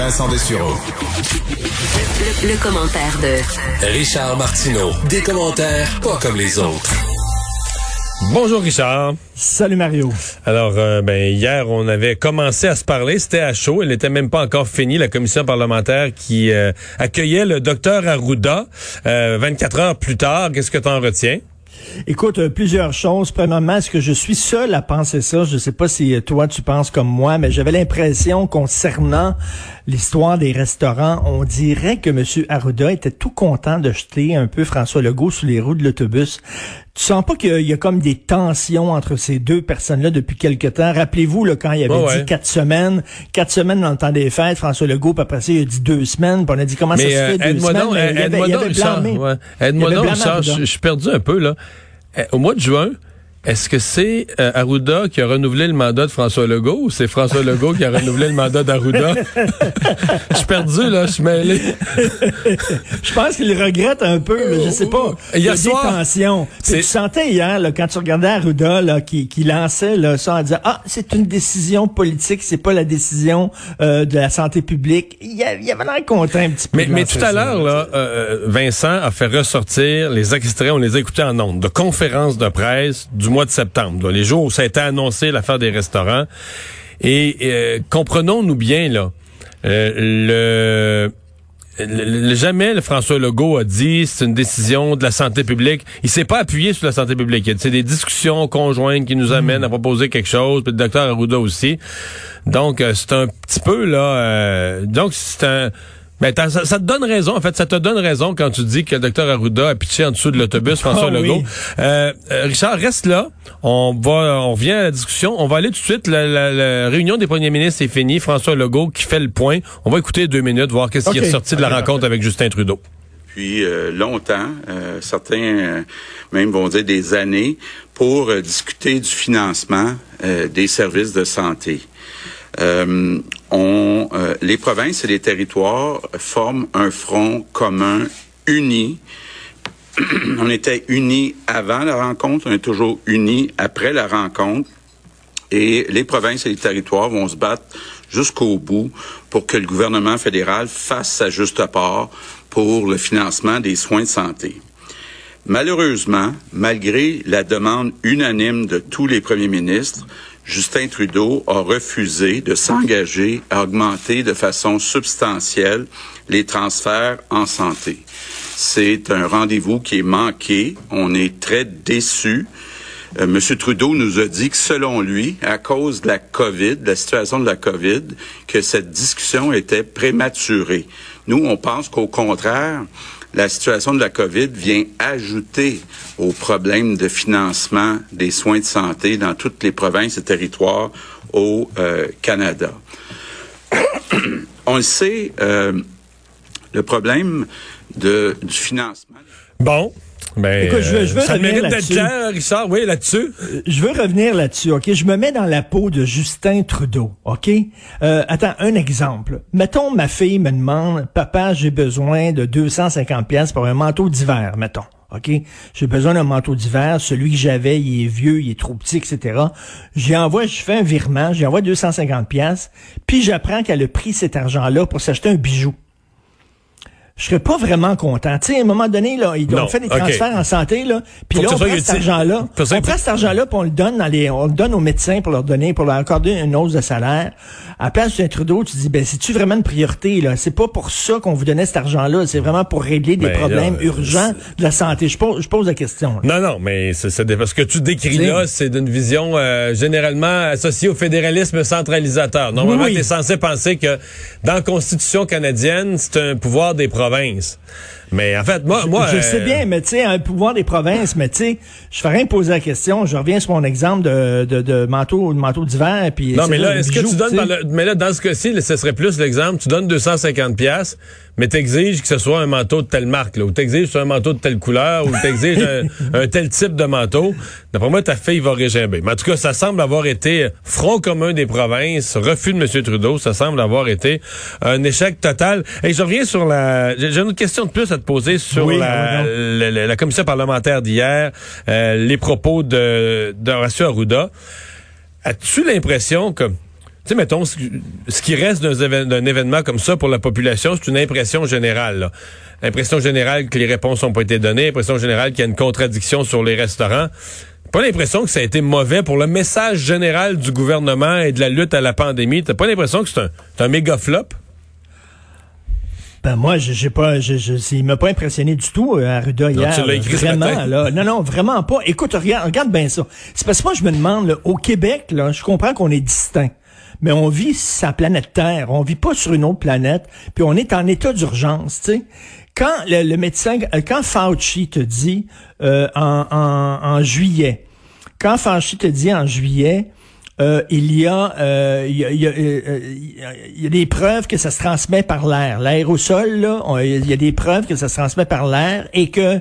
Vincent Dessureau. Le, le commentaire de Richard Martineau. Des commentaires pas comme les autres. Bonjour Richard. Salut Mario. Alors, euh, ben hier, on avait commencé à se parler. C'était à chaud. Elle n'était même pas encore finie, la commission parlementaire qui euh, accueillait le docteur Arruda. Euh, 24 heures plus tard, qu'est-ce que tu en retiens? Écoute, euh, plusieurs choses. Premièrement, est-ce que je suis seul à penser ça? Je ne sais pas si euh, toi tu penses comme moi, mais j'avais l'impression concernant l'histoire des restaurants, on dirait que M. Arruda était tout content de jeter un peu François Legault sous les roues de l'autobus. Tu sens pas qu'il y a comme des tensions entre ces deux personnes-là depuis quelque temps? Rappelez-vous, là, quand il avait Oh, dit ouais. quatre semaines, quatre semaines dans le temps des fêtes, François Legault, puis après ça, il a dit deux semaines, puis on a dit comment ça se Mais euh, fait deux semaines? mais il avait- il avait Richard. blâmé. Ouais. Aide-moi Richard. Je suis perdu un peu, là. Euh, Au mois de juin, est-ce que c'est euh, Arruda qui a renouvelé le mandat de François Legault ou c'est François Legault qui a renouvelé le mandat d'Arruda? Je suis perdu, là. Je suis mêlé. Je pense qu'il regrette un peu, mais je sais pas. Il y a des tensions. Tu sentais hier, là, quand tu regardais Arruda, là, qui, qui lançait là, ça en disant Ah, c'est une décision politique, c'est pas la décision euh, de la santé publique. Il y, avait l'air content un petit peu. Mais, tout à l'heure, là, euh, Vincent a fait ressortir les extraits, on les a écoutés en ondes, de conférences de presse du mois de septembre, les jours où ça a été annoncé l'affaire des restaurants. Et euh, comprenons-nous bien, là, euh, le... jamais le François Legault a dit c'est une décision de la santé publique. Il s'est pas appuyé sur la santé publique. C'est des discussions conjointes qui nous amènent à proposer quelque chose. Puis le docteur Arruda aussi. Donc euh, c'est un petit peu là. donc c'est un. Ben, ça, ça te donne raison, en fait, ça te donne raison quand tu dis que le docteur Arruda a pitché en dessous de l'autobus François Ah oui. Legault. Euh, euh, Richard, reste là. On va, on revient à la discussion. On va aller tout de suite. La, la- la réunion des premiers ministres est finie. François Legault qui fait le point. On va écouter deux minutes, voir qu'est-ce qui est sorti de la rencontre avec Justin Trudeau. depuis euh, longtemps, euh, certains euh, même vont dire des années, pour euh, discuter du financement euh, des services de santé. Euh, on, euh, les provinces et les territoires forment un front commun uni. on était unis avant la rencontre, on est toujours unis après la rencontre. Et les provinces et les territoires vont se battre jusqu'au bout pour que le gouvernement fédéral fasse sa juste part pour le financement des soins de santé. Malheureusement, malgré la demande unanime de tous les premiers ministres, Justin Trudeau a refusé de s'engager à augmenter de façon substantielle les transferts en santé. C'est un rendez-vous qui est manqué. On est très déçus. Euh, Monsieur Trudeau nous a dit que selon lui, à cause de la COVID, de la situation de la COVID, que cette discussion était prématurée. Nous, on pense qu'au contraire, la situation de la COVID vient ajouter aux problèmes de financement des soins de santé dans toutes les provinces et territoires au euh, Canada. on le sait, euh, le problème de, du financement. Bon. Ben, Écoute, je veux- je veux euh, ça revenir mérite d'être clair, Richard. Oui, là-dessus. Je veux revenir là-dessus, OK? Je me mets dans la peau de Justin Trudeau, OK? Euh, attends, un exemple. Mettons, ma fille me demande, papa, j'ai besoin de 250 pièces pour un manteau d'hiver, mettons. OK? J'ai besoin d'un manteau d'hiver. Celui que j'avais, il est vieux, il est trop petit, etc. J'y envoie, je fais un virement, j'y envoie 250 pièces, puis j'apprends qu'elle a pris cet argent-là pour s'acheter un bijou. Je serais pas vraiment content. Tu sais, à un moment donné, là, ils ont fait des transferts en santé, là, puis là, on ce prend cet argent-là, on prend cet argent-là, puis on le donne dans les, on le donne aux médecins pour leur donner, pour leur accorder une hausse de salaire. À la place d'un Trudeau, tu dis, ben, c'est-tu vraiment une priorité, là? C'est pas pour ça qu'on vous donnait cet argent-là. C'est vraiment pour régler des Ben, problèmes là, urgents de la santé. Je pose, je pose la question. là. Non, non, mais c'est parce que tu décris là, c'est d'une vision euh, généralement associée au fédéralisme centralisateur. Normalement, Oui. tu es censé penser que dans la Constitution canadienne, c'est un pouvoir des provinces. province. Mais en fait, moi, moi, je euh, sais bien, mais tu sais, un pouvoir des provinces, mais tu sais, je fais rien poser la question. Je reviens sur mon exemple de, de, de manteau, de manteau d'hiver, puis Non, mais là, est-ce que tu donnes par le- mais là, dans ce cas-ci, ce serait plus l'exemple, tu donnes 250 pièces, mais t'exiges que ce soit un manteau de telle marque, là, ou t'exiges un manteau de telle couleur, ou t'exiges un, un tel type de manteau. D'après moi, ta fille va régimber. Mais en tout cas, ça semble avoir été front commun des provinces, refus de M. Trudeau, ça semble avoir été un échec total. Et je reviens sur la... J'ai j'ai une autre question de plus à te poser sur Oui, la, oui, la, la- la commission parlementaire d'hier, euh, les propos de d'Horacio Arruda. As-tu l'impression que tu sais, mettons, ce, qui reste d'un événement comme ça pour la population, c'est une impression générale. Là. Impression générale que les réponses n'ont pas été données, impression générale qu'il y a une contradiction sur les restaurants. Pas l'impression que ça a été mauvais pour le message général du gouvernement et de la lutte à la pandémie. T'as pas l'impression que c'est un, un méga flop? Ben moi, j'ai pas, je, je, il m'a pas impressionné du tout euh, Arruda hier. tu écrit vraiment, là. Non, non, vraiment pas. Écoute, regarde, regarde bien ça. C'est parce que moi, je me demande, au Québec, là, je comprends qu'on est distinct. Mais on vit sur la planète Terre, on vit pas sur une autre planète, puis on est en état d'urgence, tu sais. Quand le, médecin, euh, quand Fauci te dit euh, en, en, en juillet, quand Fauci te dit en juillet, euh, il y a, euh, il y a, il y a, euh, y a des preuves que ça se transmet par l'air. L'aérosol, là, il y a des preuves que ça se transmet par l'air et que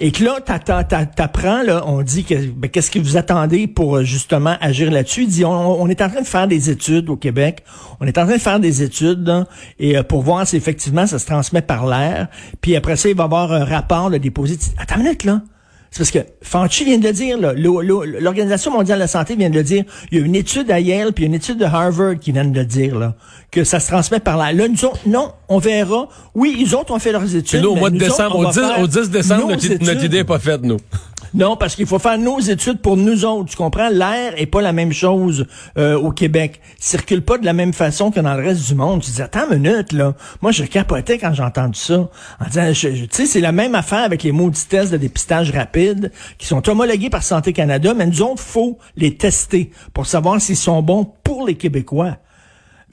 et que là, t'apprends, là, on dit que ben, qu'est-ce que vous attendez pour justement agir là-dessus? Dit on, est en train de faire des études au Québec. On est en train de faire des études et pour voir si effectivement ça se transmet par l'air. Puis après ça, il va y avoir un rapport de déposé. Attends une minute là. C'est parce que Fauci vient de le dire, l'Organisation mondiale de la santé vient de le dire. Il y a une étude à Yale puis une étude de Harvard qui vient de le dire là, que ça se transmet par là. Là, nous autres, non, on verra. Oui, ils autres ont fait leurs études. nous, au mois de décembre, au, 10, au 10 décembre, notre, notre idée n'est pas faite, nous. Non, parce qu'il faut faire nos études pour nous autres. Tu comprends? L'air est pas la même chose euh, au Québec. Il circule pas de la même façon que dans le reste du monde. Tu dis, attends une minute, là. Moi, je capotais quand j'ai entendu ça. En disant, tu sais, c'est la même affaire avec les maudits tests de dépistage rapide qui sont homologués par Santé Canada, mais nous autres, faut les tester pour savoir s'ils sont bons pour les Québécois.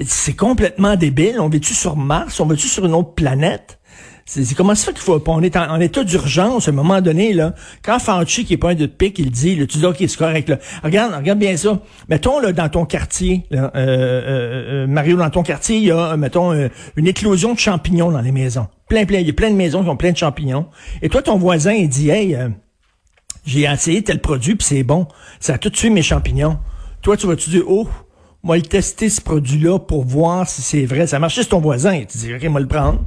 C'est complètement débile. On vit-tu sur Mars? On vit-tu sur une autre planète? C'est comment ça fait qu'il faut on est en, état d'urgence à un moment donné là. Quand Fauci qui est pas un de pique, il dit, là, tu dis ok c'est correct là. Regarde, regarde bien ça. Mettons là dans ton quartier, là, euh, euh, euh Mario dans ton quartier, il y a mettons euh, une éclosion de champignons dans les maisons. Plein plein, il y a plein de maisons qui ont plein de champignons. Et toi ton voisin il dit hey j'ai essayé tel produit puis c'est bon, ça a tout tué mes champignons. Toi tu vas tu dire oh moi le tester ce produit-là pour voir si c'est vrai. Ça marche c'est ton voisin. Tu dis, OK, moi le prendre.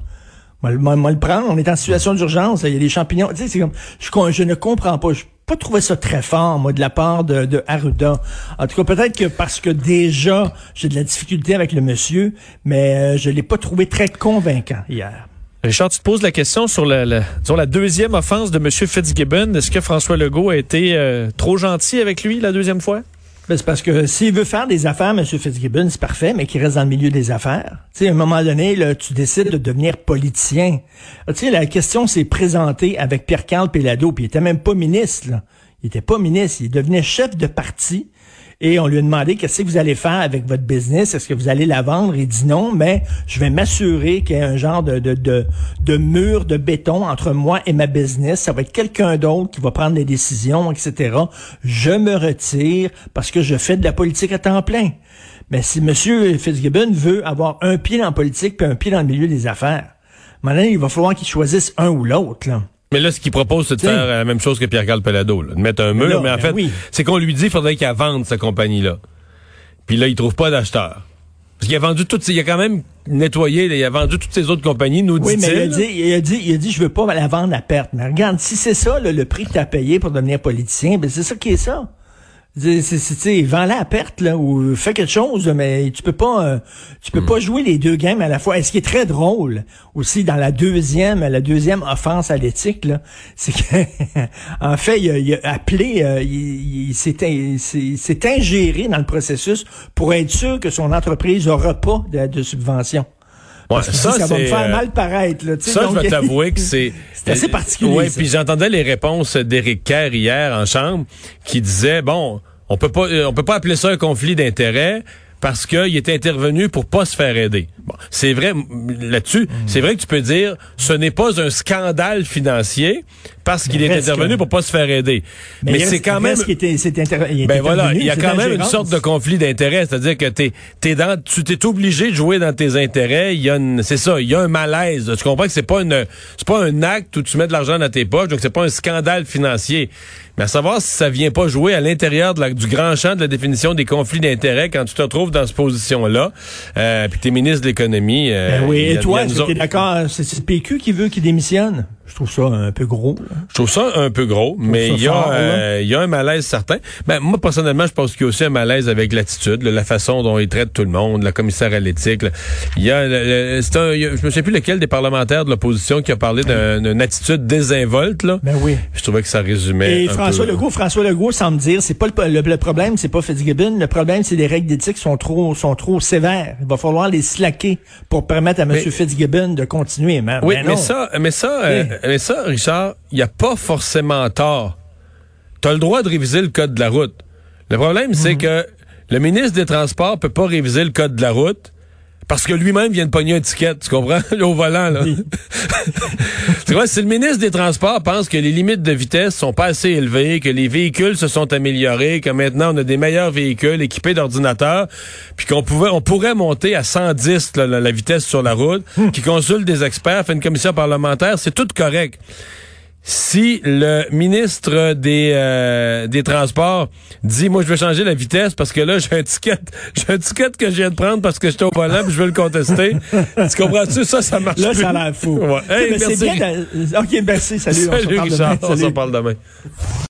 Moi, le prendre. On est en situation d'urgence. Il y a des champignons. Tu sais, c'est comme, je, je ne comprends pas. Je pas trouvé ça très fort, moi, de la part de, de Arruda. En tout cas, peut-être que parce que déjà, j'ai de la difficulté avec le monsieur, mais euh, je l'ai pas trouvé très convaincant hier. Richard, tu te poses la question sur la, la deuxième offense de M. Fitzgibbon. Est-ce que François Legault a été euh, trop gentil avec lui la deuxième fois? Ben, c'est parce que s'il veut faire des affaires, M. Fitzgibbon, c'est parfait, mais qu'il reste dans le milieu des affaires. Tu sais, à un moment donné, tu décides de devenir politicien. Tu sais, la question s'est présentée avec Pierre-Carl Pellado, puis il était même pas ministre, là. Il était pas ministre, il devenait chef de parti. Et on lui a demandé qu'est-ce que vous allez faire avec votre business, est-ce que vous allez la vendre? Il dit non, mais je vais m'assurer qu'il y a un genre de, de, de, de mur de béton entre moi et ma business. Ça va être quelqu'un d'autre qui va prendre les décisions, etc. Je me retire parce que je fais de la politique à temps plein. Mais si M. Fitzgibbon veut avoir un pied la politique puis un pied dans le milieu des affaires, maintenant, il va falloir qu'il choisisse un ou l'autre. Là. Mais là, ce qu'il propose, c'est de faire la même chose que Pierre-Carl Pelado, de mettre un mur. Mais, en ben fait, c'est qu'on lui dit qu'il faudrait qu'il vende sa compagnie-là. Puis là, il trouve pas d'acheteur. Parce qu'il a vendu toutes, il a quand même nettoyé, il a vendu toutes ses autres compagnies, nous Oui, mais il a dit, il a dit, il a dit, je veux pas la vendre à perte. Mais regarde, si c'est ça, le prix que tu as payé pour devenir politicien, ben c'est ça qui est ça. C'est, vends-la à perte là ou fais quelque chose, mais tu peux pas, euh, tu peux hmm. pas jouer les deux games à la fois. Et ce qui est très drôle aussi dans la deuxième, la deuxième offense à l'éthique là, c'est que en fait il a, appelé, euh, il, s'est, ingéré dans le processus pour être sûr que son entreprise aura pas de, de subvention. Ouais, ça, ça va me faire euh, mal paraître. Là, ça, je vais t'avouer que c'est... c'est assez particulier. Oui, puis j'entendais les réponses d'Éric Kerr hier en chambre qui disait, bon, on peut pas, euh, on peut pas appeler ça un conflit d'intérêts parce qu'il est intervenu pour pas se faire aider. Bon, c'est vrai là-dessus, hmm. c'est vrai que tu peux dire ce n'est pas un scandale financier parce qu'il est intervenu pour pas se faire aider. Mais, c'est quand même ben voilà, il y a quand même une sorte de conflit d'intérêts, c'est-à-dire que t'es es dans tu t'es obligé de jouer dans tes intérêts, il y a c'est ça, il y a un malaise. Tu comprends que c'est pas une c'est pas un acte où tu mets de l'argent dans tes poches, donc c'est pas un scandale financier. Mais à savoir si ça vient pas jouer à l'intérieur du grand champ de la définition des conflits d'intérêts quand tu te retrouves dans cette position-là, euh, puis t'es ministre de l'économie. Euh, ben oui, et toi, tu es d'accord, c'est le PQ qui veut qu'il démissionne? Je trouve ça un peu gros. Je trouve ça un peu gros, mais il y, a, euh, il y a un malaise certain. Ben, moi, personnellement, je pense qu'il y a aussi un malaise avec l'attitude, la façon dont il traite tout le monde, la commissaire à l'éthique. Il y a, un, je me sais plus lequel des parlementaires de l'opposition qui a parlé d'une attitude désinvolte. Là. Ben oui. Je trouvais que ça résumait. Et François Legault, François Legault semble dire, c'est pas le, le, problème, c'est pas Fitzgibbon. Le problème, c'est les règles d'éthique sont trop, sont trop sévères. Il va falloir les slacker pour permettre à M. Fitzgibbon de continuer. Mais, oui, mais, ça, mais ça, euh, mais ça, Richard, il n'y a pas forcément tort. Tu as le droit de réviser le code de la route. Le problème, c'est mhm. que le ministre des Transports peut pas réviser le code de la route parce que lui-même vient de pogner une étiquette, tu comprends? Au volant, là. tu vois, si le ministre des Transports pense que les limites de vitesse sont pas assez élevées, que les véhicules se sont améliorés, que maintenant on a des meilleurs véhicules équipés d'ordinateurs, puis qu'on pouvait, on pourrait monter à 110 la, vitesse sur la route, hmm. qui consulte des experts, fait une commission parlementaire, c'est tout correct si le ministre des euh, des Transports dit moi je vais changer la vitesse parce que là j'ai un ticket j'ai un ticket que je viens de prendre parce que j'étais au volant puis je veux le contester. tu comprends-tu? Ça ça marche Là ça a l'air fou. Ouais. Hey, merci. Bien OK, merci, salut, salut on se parle s'en parle demain.